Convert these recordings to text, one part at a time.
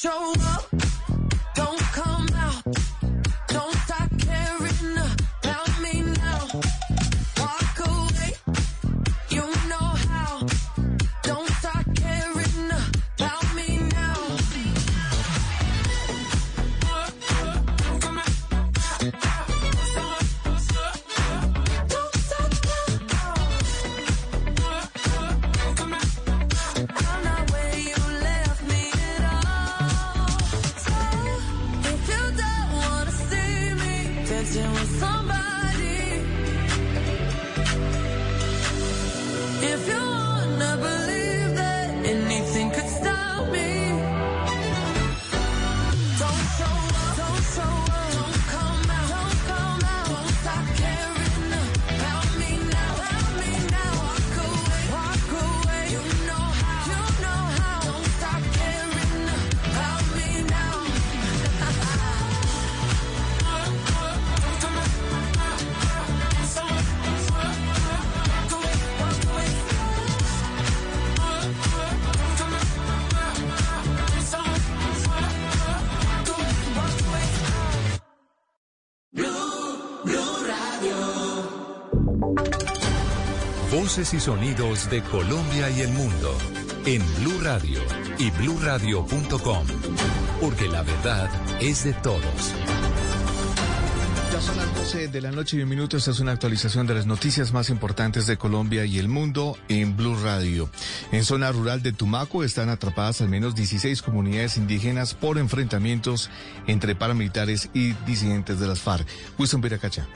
show up, Y sonidos de Colombia y el mundo en Blue Radio y bluradio.com, porque la verdad es de todos. Ya son las 12 de la noche y un minuto. Esta es una actualización de las noticias más importantes de Colombia y el mundo en Blue Radio. En zona rural de Tumaco están atrapadas al menos 16 comunidades indígenas por enfrentamientos entre paramilitares y disidentes de las FARC. Wilson Viracacha.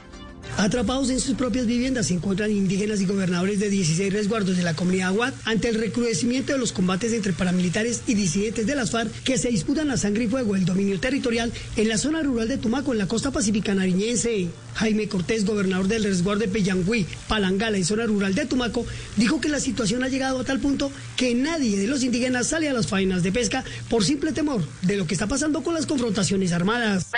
Atrapados en sus propias viviendas se encuentran indígenas y gobernadores de 16 resguardos de la comunidad Aguad ante el recrudecimiento de los combates entre paramilitares y disidentes de las FARC que se disputan a sangre y fuego el dominio territorial en la zona rural de Tumaco, en la costa pacífica nariñense. Jaime Cortés, gobernador del resguardo de Peyangüí, Palangala, en zona rural de Tumaco, dijo que la situación ha llegado a tal punto que nadie de los indígenas sale a las faenas de pesca por simple temor de lo que está pasando con las confrontaciones armadas.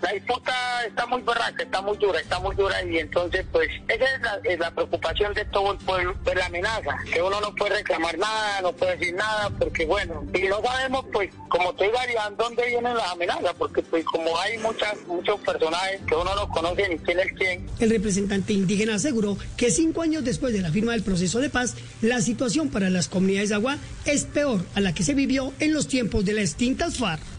la disputa está muy berraca, está muy dura, está muy dura y entonces pues esa es la, es la preocupación de todo el pueblo, pues la amenaza, que uno no puede reclamar nada, no puede decir nada, porque bueno, y no sabemos pues como te digo, dónde vienen las amenazas, porque pues como hay muchas, muchos personajes que uno no conoce El representante indígena aseguró que cinco años después de la firma del proceso de paz, la situación para las comunidades de agua es peor a la que se vivió en los tiempos de las extintas FARC.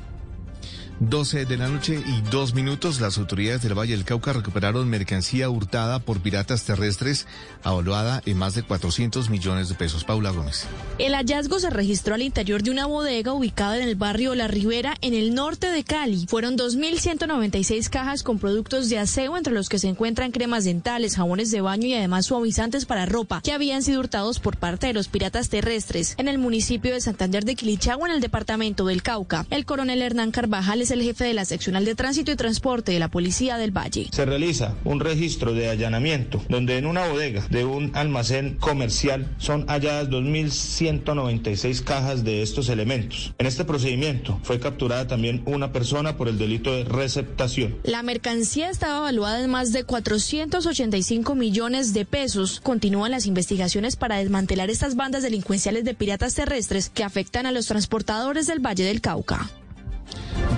12 de la noche y dos minutos, las autoridades del Valle del Cauca recuperaron mercancía hurtada por piratas terrestres avaluada en más de 400 millones de pesos. Paula Gómez. El hallazgo se registró al interior de una bodega ubicada en el barrio La Ribera, en el norte de Cali. Fueron 2.196 cajas con productos de aseo, entre los que se encuentran cremas dentales, jabones de baño y además suavizantes para ropa, que habían sido hurtados por parte de los piratas terrestres en el municipio de Santander de Quilichagua, en el departamento del Cauca. El coronel Hernán Carvajal es el jefe de la seccional de tránsito y transporte de la Policía del Valle. Se realiza un registro de allanamiento donde en una bodega de un almacén comercial son halladas 2.196 cajas de estos elementos. En este procedimiento fue capturada también una persona por el delito de receptación. La mercancía estaba evaluada en más de 485 millones de pesos. Continúan las investigaciones para desmantelar estas bandas delincuenciales de piratas terrestres que afectan a los transportadores del Valle del Cauca.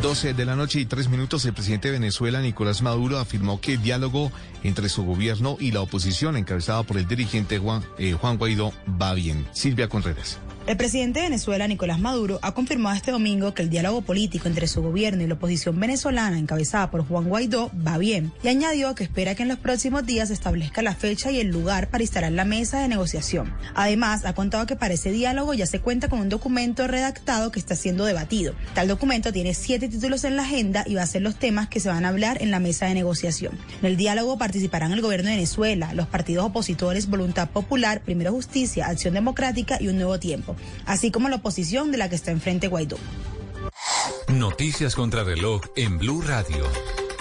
12 de la noche y tres minutos, el presidente de Venezuela, Nicolás Maduro, afirmó que el diálogo entre su gobierno y la oposición, encabezada por el dirigente Juan, eh, Juan Guaidó, va bien. Silvia Contreras. El presidente de Venezuela, Nicolás Maduro, ha confirmado este domingo que el diálogo político entre su gobierno y la oposición venezolana, encabezada por Juan Guaidó, va bien, y añadió que espera que en los próximos días se establezca la fecha y el lugar para instalar la mesa de negociación. Además, ha contado que para ese diálogo ya se cuenta con un documento redactado que está siendo debatido. Tal documento tiene siete títulos en la agenda y va a ser los temas que se van a hablar en la mesa de negociación. En el diálogo participarán el gobierno de Venezuela, los partidos opositores Voluntad Popular, Primero Justicia, Acción Democrática y Un Nuevo Tiempo así como la oposición de la que está enfrente Guaidó. Noticias contra reloj en Blue Radio.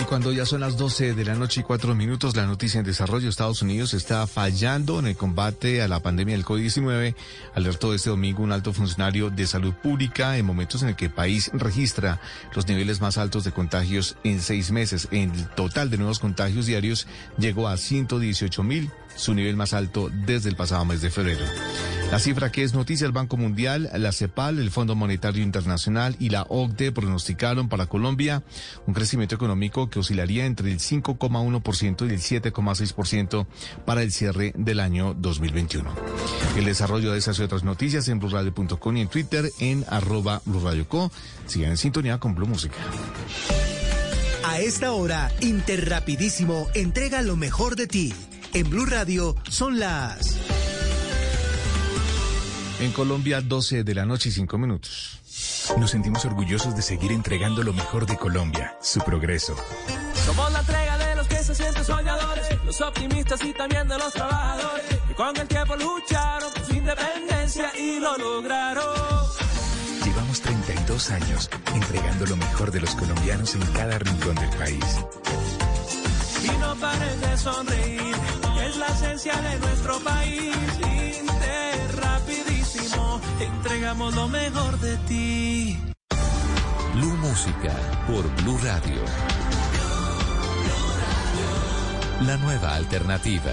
Y cuando ya son las 12 de la noche y cuatro minutos, la noticia en desarrollo, Estados Unidos está fallando en el combate a la pandemia del COVID-19, alertó este domingo un alto funcionario de salud pública en momentos en el que el país registra los niveles más altos de contagios en seis meses. El total de nuevos contagios diarios llegó a 118 mil su nivel más alto desde el pasado mes de febrero. La cifra que es noticia el Banco Mundial, la CEPAL, el Fondo Monetario Internacional y la OCDE pronosticaron para Colombia un crecimiento económico que oscilaría entre el 5,1% y el 7,6% para el cierre del año 2021. El desarrollo de esas y otras noticias en blurradio.com y en Twitter en arroba blurradioco. Sigan en sintonía con Blue Música. A esta hora, Interrapidísimo entrega lo mejor de ti. En Blue Radio son las... En Colombia, 12 de la noche y 5 minutos. Nos sentimos orgullosos de seguir entregando lo mejor de Colombia, su progreso. Somos la entrega de los que se sienten soñadores, los optimistas y también de los trabajadores, que con el tiempo lucharon por su independencia y lo lograron. Llevamos 32 años entregando lo mejor de los colombianos en cada rincón del país. Y no pares de sonreír, la esencia de nuestro país. Interrapidísimo, entregamos lo mejor de ti. Blue Música por Blue Radio. La nueva alternativa.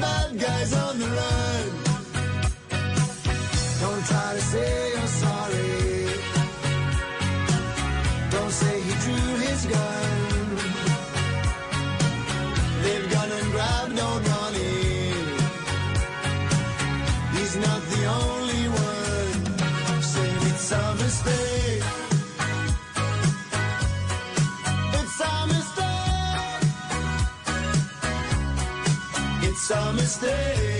bad guy. some mistake.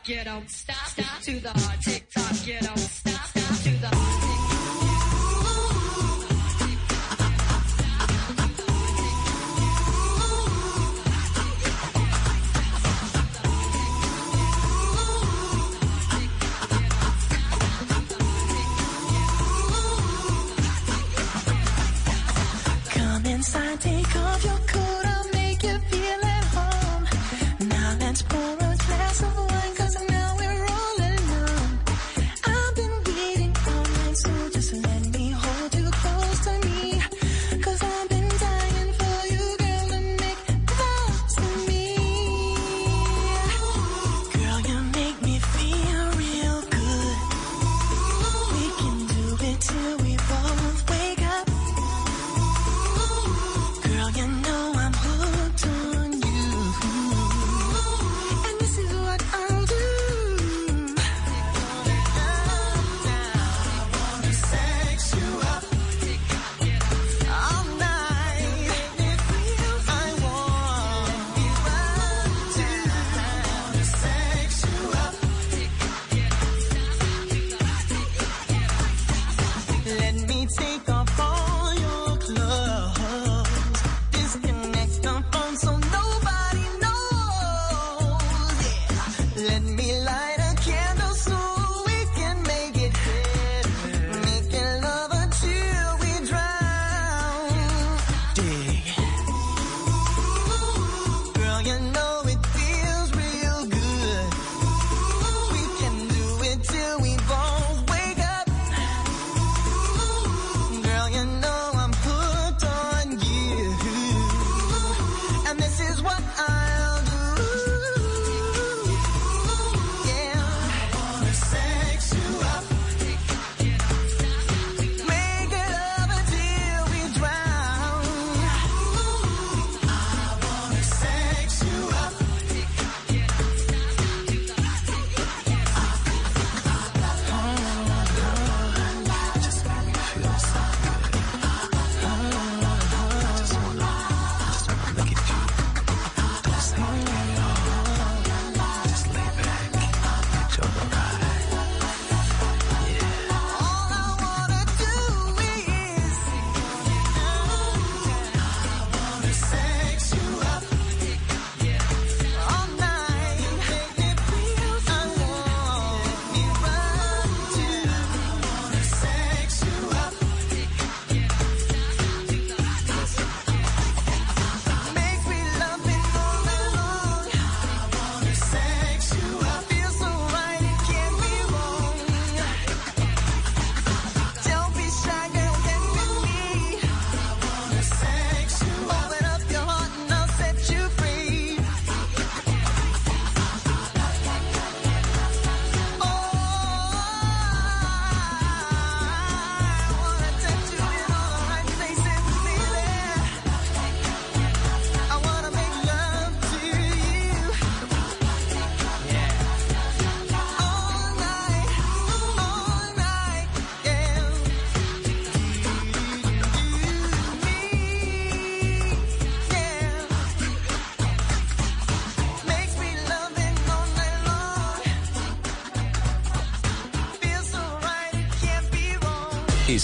Tock, you don't stop, stop. To the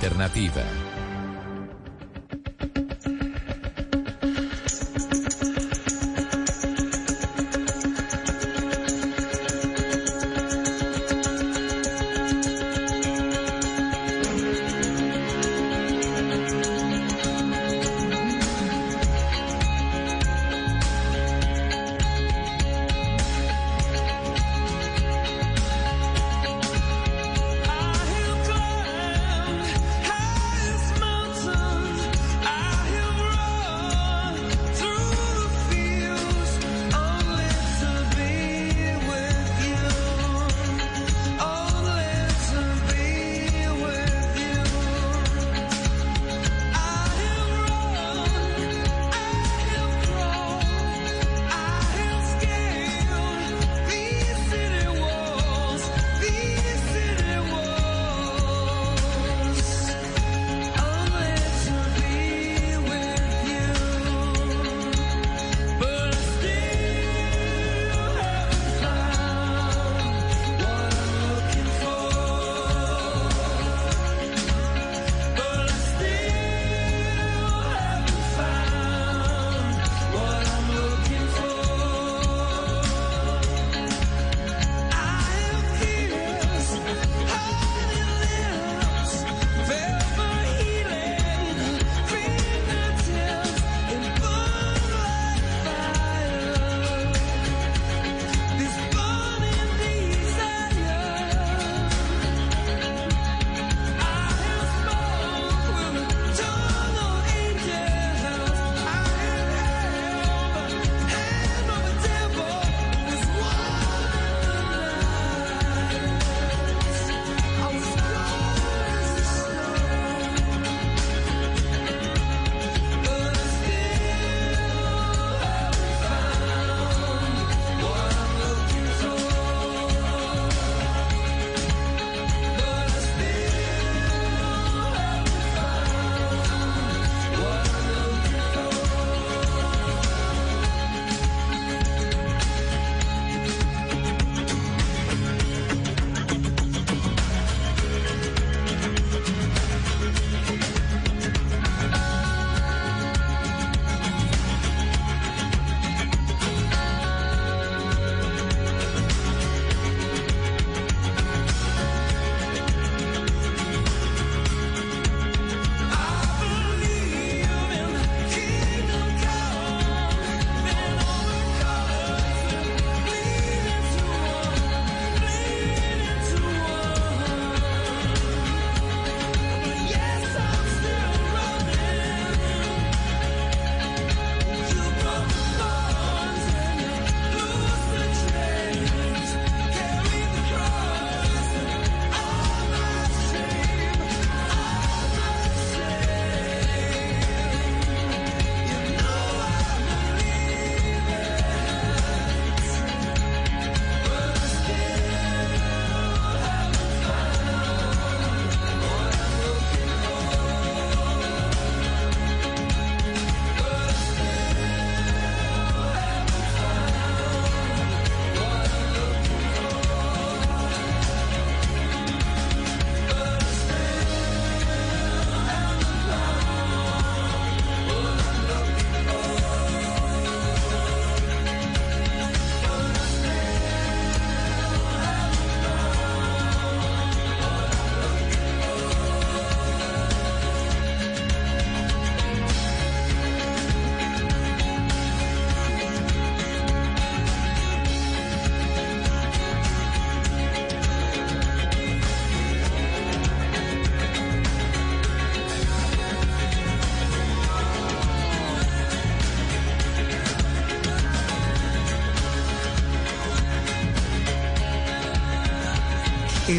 Alternativa.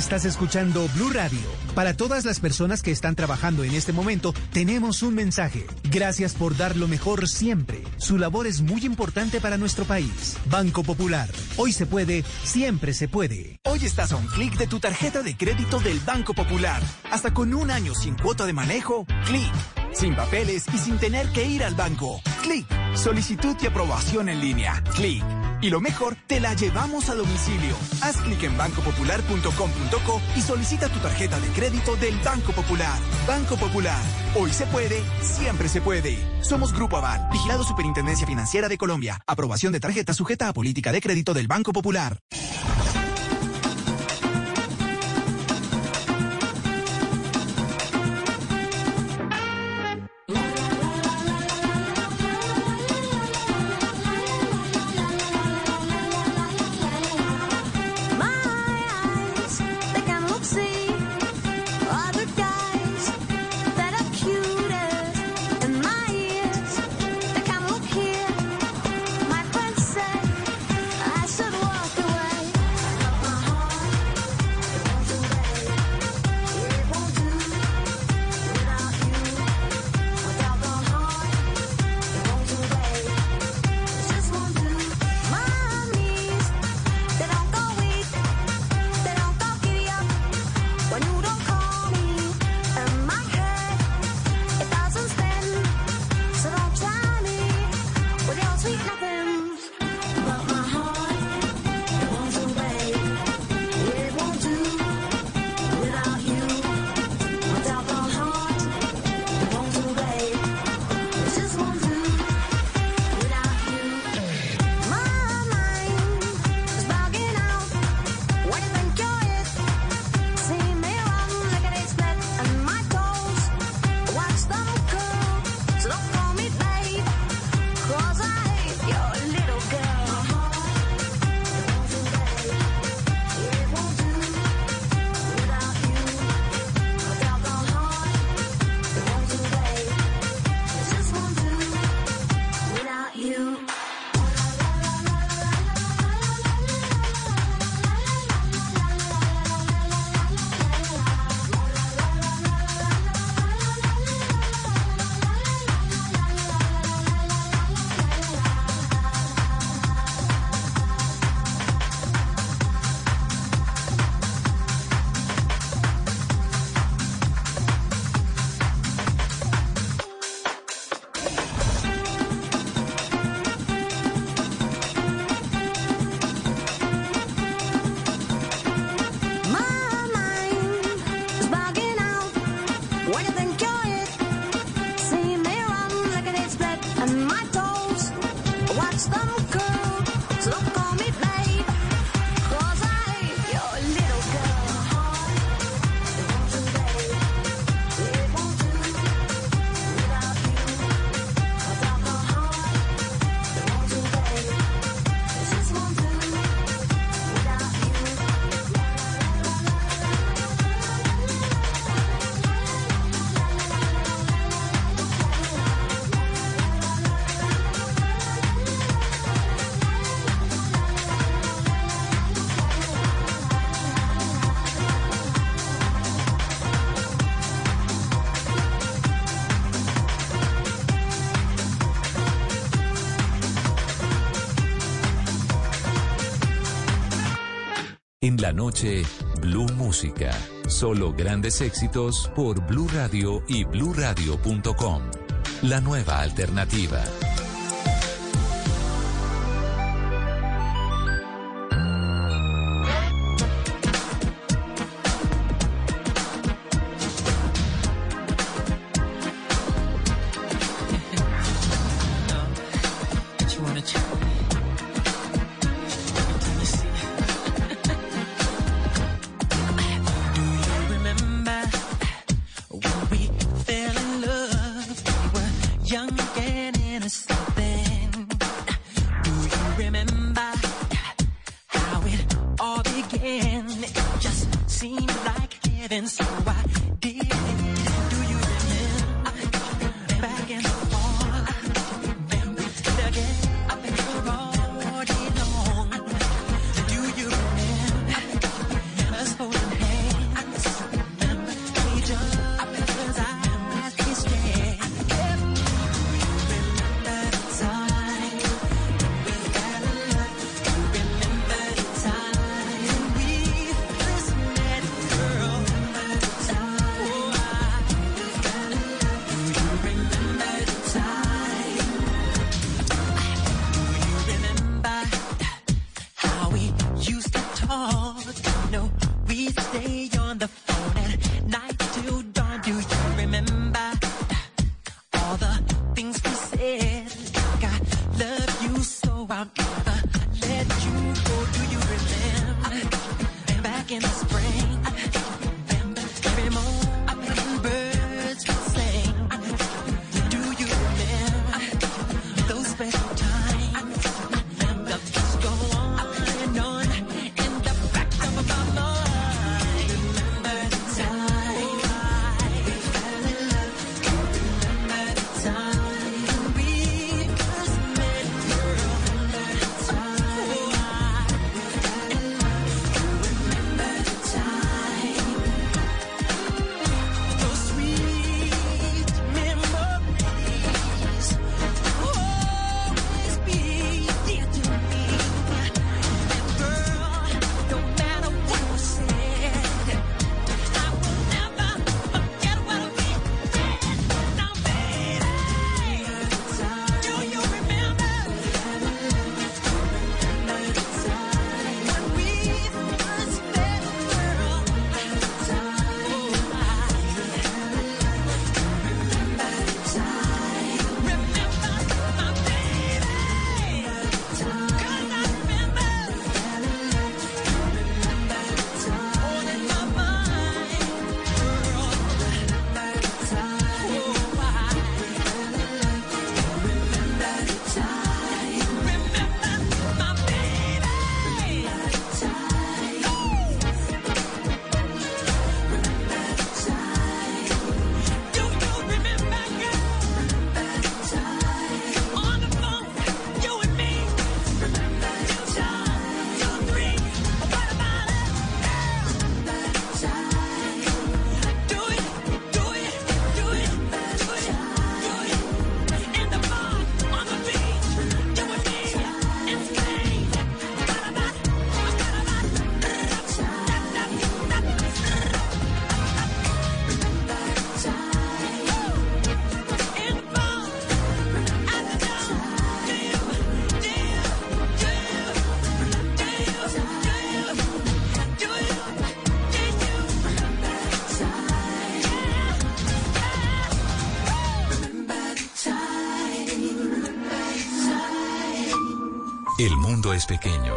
Estás escuchando Blue Radio. Para todas las personas que están trabajando en este momento, tenemos un mensaje. Gracias por dar lo mejor siempre. Su labor es muy importante para nuestro país. Banco Popular. Hoy se puede, siempre se puede. Hoy estás a un clic de tu tarjeta de crédito del Banco Popular. Hasta con un año sin cuota de manejo, clic. sin papeles y sin tener que ir al banco. Clic, solicitud y aprobación en línea. Clic. Y lo mejor, te la llevamos a domicilio. Haz clic en bancopopular.com.co y solicita tu tarjeta de crédito del Banco Popular. Banco Popular. Hoy se puede, siempre se puede. Somos Grupo Aval, vigilado Superintendencia Financiera de Colombia. Aprobación de tarjeta sujeta a política de crédito del Banco Popular. Noche, Blue Música. Solo grandes éxitos por Blue Radio y bluradio.com. La nueva alternativa.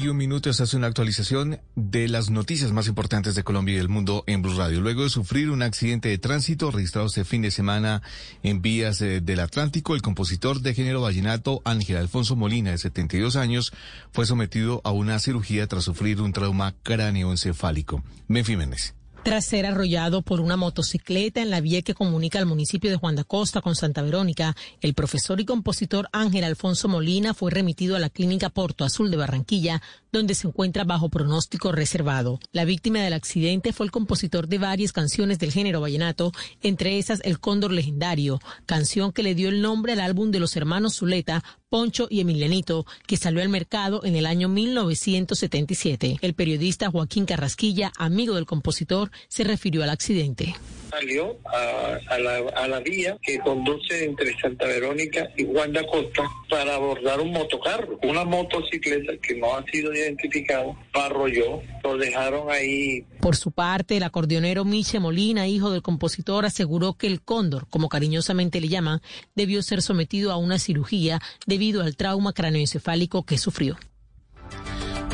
Y un minuto hace una actualización de las noticias más importantes de Colombia y del mundo en Blue Radio. Luego de sufrir un accidente de tránsito registrado este fin de semana en vías eh, del Atlántico, el compositor de género vallenato Ángel Alfonso Molina, de 72 años, fue sometido a una cirugía tras sufrir un trauma cráneoencefálico. Menfi Méndez. Tras ser arrollado por una motocicleta en la vía que comunica al municipio de Juan de Acosta con Santa Verónica, el profesor y compositor Ángel Alfonso Molina fue remitido a la clínica Porto Azul de Barranquilla, donde se encuentra bajo pronóstico reservado. La víctima del accidente fue el compositor de varias canciones del género vallenato, entre esas El Cóndor Legendario, canción que le dio el nombre al álbum de los hermanos Zuleta, Poncho y Emilianito, que salió al mercado en el año 1977. El periodista Joaquín Carrasquilla, amigo del compositor, se refirió al accidente. salió a, a la, a la vía que conduce entre Santa Verónica y Juan de Acosta para abordar un motocarro. Una motocicleta que no ha sido identificada, arrolló, lo dejaron ahí. Por su parte, el acordeonero Miche Molina, hijo del compositor, aseguró que el cóndor, como cariñosamente le llaman, debió ser sometido a una cirugía debido al trauma cráneoencefálico que sufrió.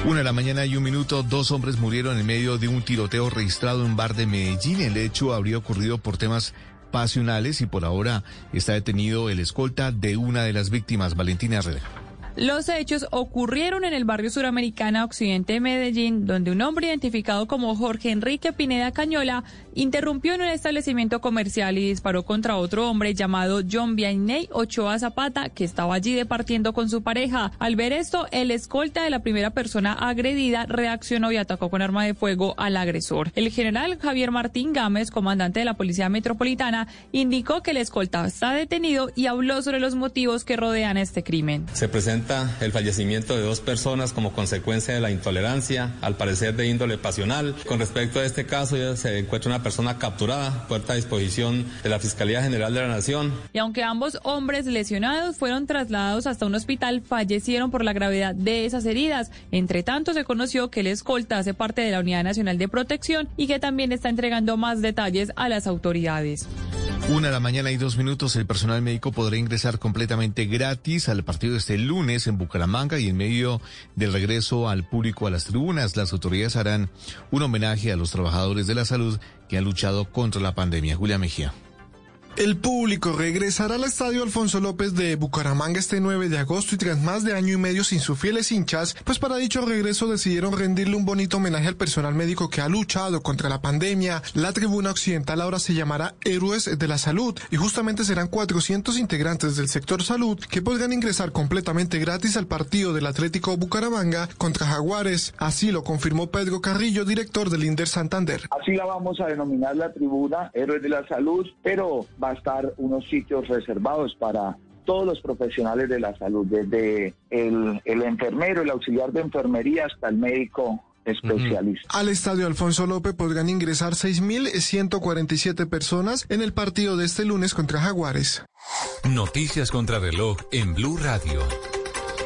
Una de la mañana y un minuto, dos hombres murieron en medio de un tiroteo registrado en un bar de Medellín. El hecho habría ocurrido por temas pasionales y por ahora está detenido el escolta de una de las víctimas, Valentina Herrera. Los hechos ocurrieron en el barrio suramericana occidente de Medellín, donde un hombre identificado como Jorge Enrique Pineda Cañola interrumpió en un establecimiento comercial y disparó contra otro hombre llamado John Vianney Ochoa Zapata, que estaba allí departiendo con su pareja. Al ver esto, el escolta de la primera persona agredida reaccionó y atacó con arma de fuego al agresor. El general Javier Martín Gámez, comandante de la Policía Metropolitana, indicó que el escolta está detenido y habló sobre los motivos que rodean este crimen. Se presenta el fallecimiento de dos personas como consecuencia de la intolerancia, al parecer de índole pasional. Con respecto a este caso, ya se encuentra una persona capturada, puerta a disposición de la Fiscalía General de la Nación. Y aunque ambos hombres lesionados fueron trasladados hasta un hospital, fallecieron por la gravedad de esas heridas. Entre tanto, se conoció que el escolta hace parte de la Unidad Nacional de Protección y que también está entregando más detalles a las autoridades. Una de la mañana y dos minutos, el personal médico podrá ingresar completamente gratis al partido este lunes en Bucaramanga y en medio del regreso al público a las tribunas, las autoridades harán un homenaje a los trabajadores de la salud que han luchado contra la pandemia. Julia Mejía. El público regresará al Estadio Alfonso López de Bucaramanga este 9 de agosto y tras más de año y medio sin sus fieles hinchas, pues para dicho regreso decidieron rendirle un bonito homenaje al personal médico que ha luchado contra la pandemia. La tribuna occidental ahora se llamará Héroes de la Salud y justamente serán 400 integrantes del sector salud que podrán ingresar completamente gratis al partido del Atlético Bucaramanga contra Jaguares. Así lo confirmó Pedro Carrillo, director del Inder Santander. Así la vamos a denominar la tribuna Héroes de la Salud, pero va a estar unos sitios reservados para todos los profesionales de la salud, desde el, el enfermero, el auxiliar de enfermería hasta el médico especialista. Al estadio Alfonso López podrán ingresar 6.147 personas en el partido de este lunes contra Jaguares. Noticias contra reloj en Blue Radio.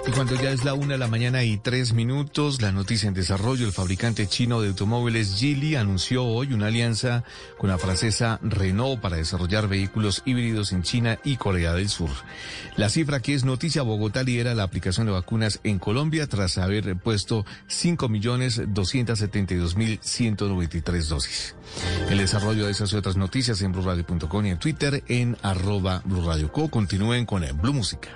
Y cuando ya es la una de la mañana y tres minutos, la noticia en desarrollo, el fabricante chino de automóviles Geely anunció hoy una alianza con la francesa Renault para desarrollar vehículos híbridos en China y Corea del Sur. La cifra que es noticia, Bogotá lidera la aplicación de vacunas en Colombia tras haber puesto 5.272.193 dosis. El desarrollo de esas y otras noticias en blurradio.com y en Twitter en arroba Blue Radio Co. Continúen con el Blue Música.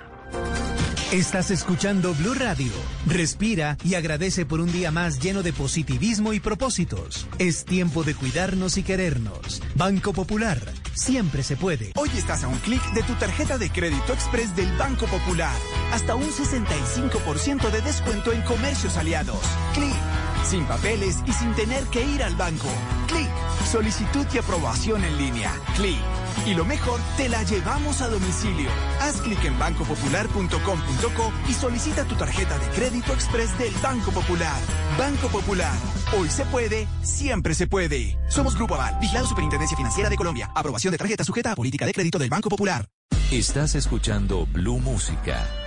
Estás escuchando Blue Radio. Respira y agradece por un día más lleno de positivismo y propósitos. Es tiempo de cuidarnos y querernos. Banco Popular. Siempre se puede. Hoy estás a un clic de tu tarjeta de crédito express del Banco Popular. Hasta un 65% de descuento en comercios aliados. Clic. Sin papeles y sin tener que ir al banco. Clic. Solicitud y aprobación en línea. Clic. Y lo mejor, te la llevamos a domicilio. Haz clic en bancopopular.com.co y solicita tu tarjeta de crédito express del Banco Popular. Banco Popular. Hoy se puede, siempre se puede. Somos Grupo Aval, Vigilado Superintendencia Financiera de Colombia. Aprobación de tarjeta sujeta a política de crédito del Banco Popular. Estás escuchando Blue Música.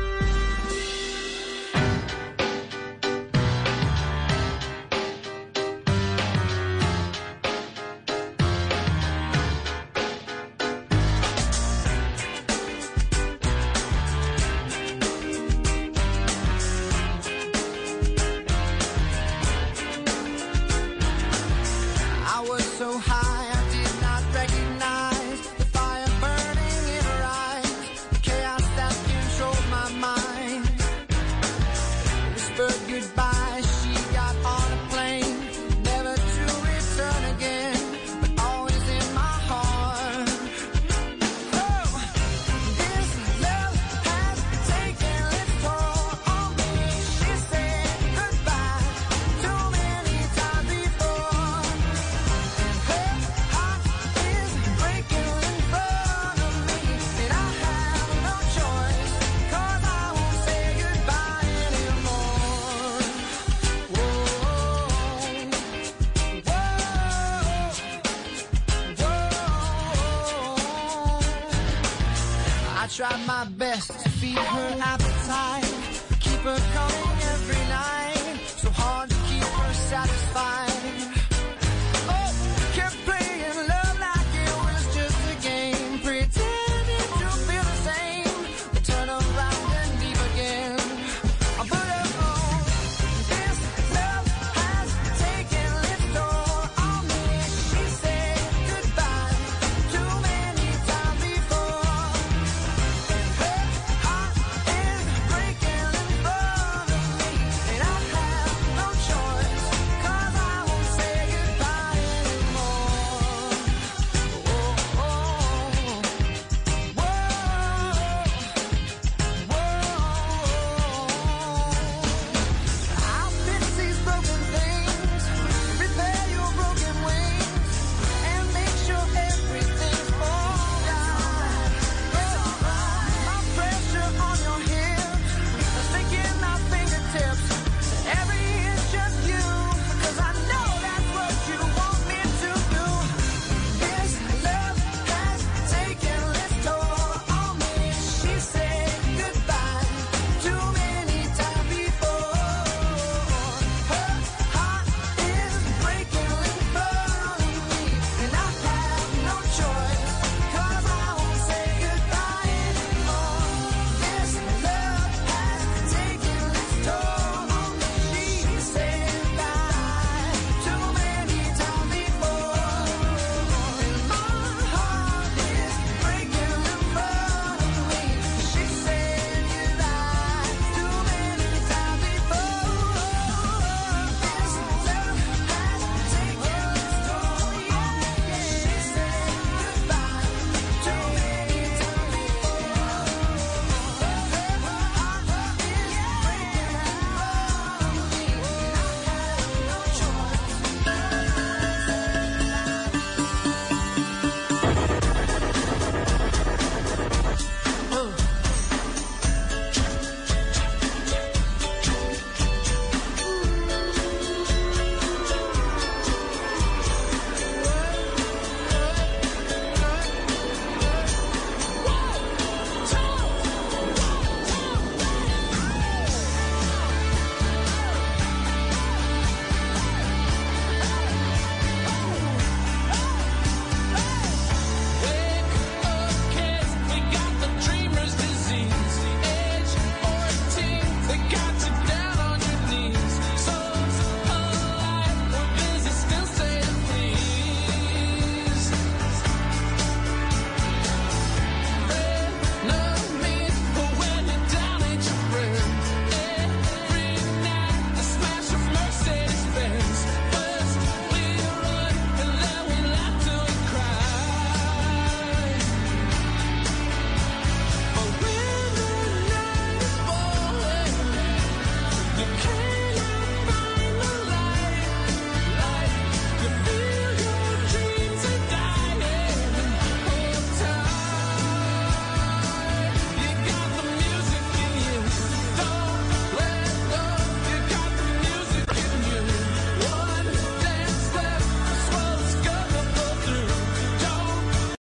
goodbye.